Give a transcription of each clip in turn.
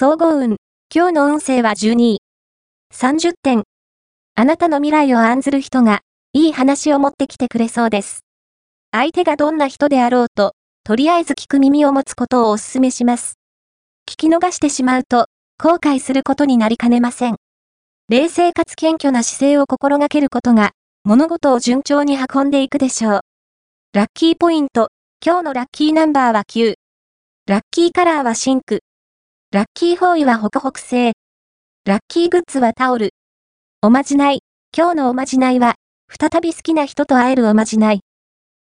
総合運。今日の運勢は12位。30点。あなたの未来を案ずる人が、いい話を持ってきてくれそうです。相手がどんな人であろうと、とりあえず聞く耳を持つことをお勧めします。聞き逃してしまうと、後悔することになりかねません。冷静かつ謙虚な姿勢を心がけることが、物事を順調に運んでいくでしょう。ラッキーポイント。今日のラッキーナンバーは9。ラッキーカラーはピンク。ラッキーフォーイはホクホク製。ラッキーグッズはタオル。おまじない。今日のおまじないは、再び好きな人と会えるおまじない。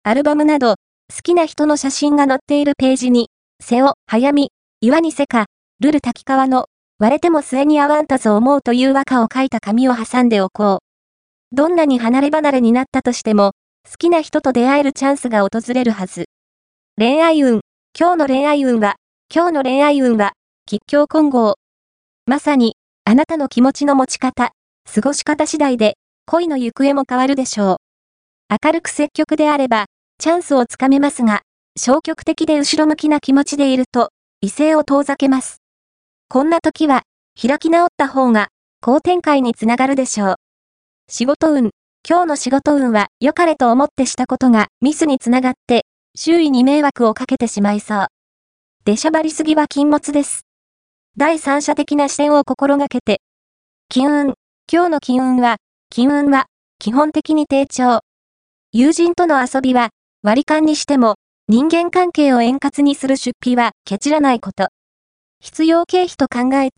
アルバムなど、好きな人の写真が載っているページに、瀬を早み、岩にせかるる滝川の、割れても末に逢わんとぞ思うという和歌を書いた紙を挟んでおこう。どんなに離れ離れになったとしても、好きな人と出会えるチャンスが訪れるはず。恋愛運。今日の恋愛運は、今日の恋愛運は、吉祥混合。まさに、あなたの気持ちの持ち方、過ごし方次第で、恋の行方も変わるでしょう。明るく積極であれば、チャンスをつかめますが、消極的で後ろ向きな気持ちでいると、異性を遠ざけます。こんな時は、開き直った方が、好展開につながるでしょう。仕事運。今日の仕事運は、良かれと思ってしたことがミスにつながって、周囲に迷惑をかけてしまいそう。出しゃばりすぎは禁物です。第三者的な視点を心がけて。金運。今日の金運は、金運は、基本的に低調。友人との遊びは、割り勘にしても、人間関係を円滑にする出費は、ケチらないこと。必要経費と考えて、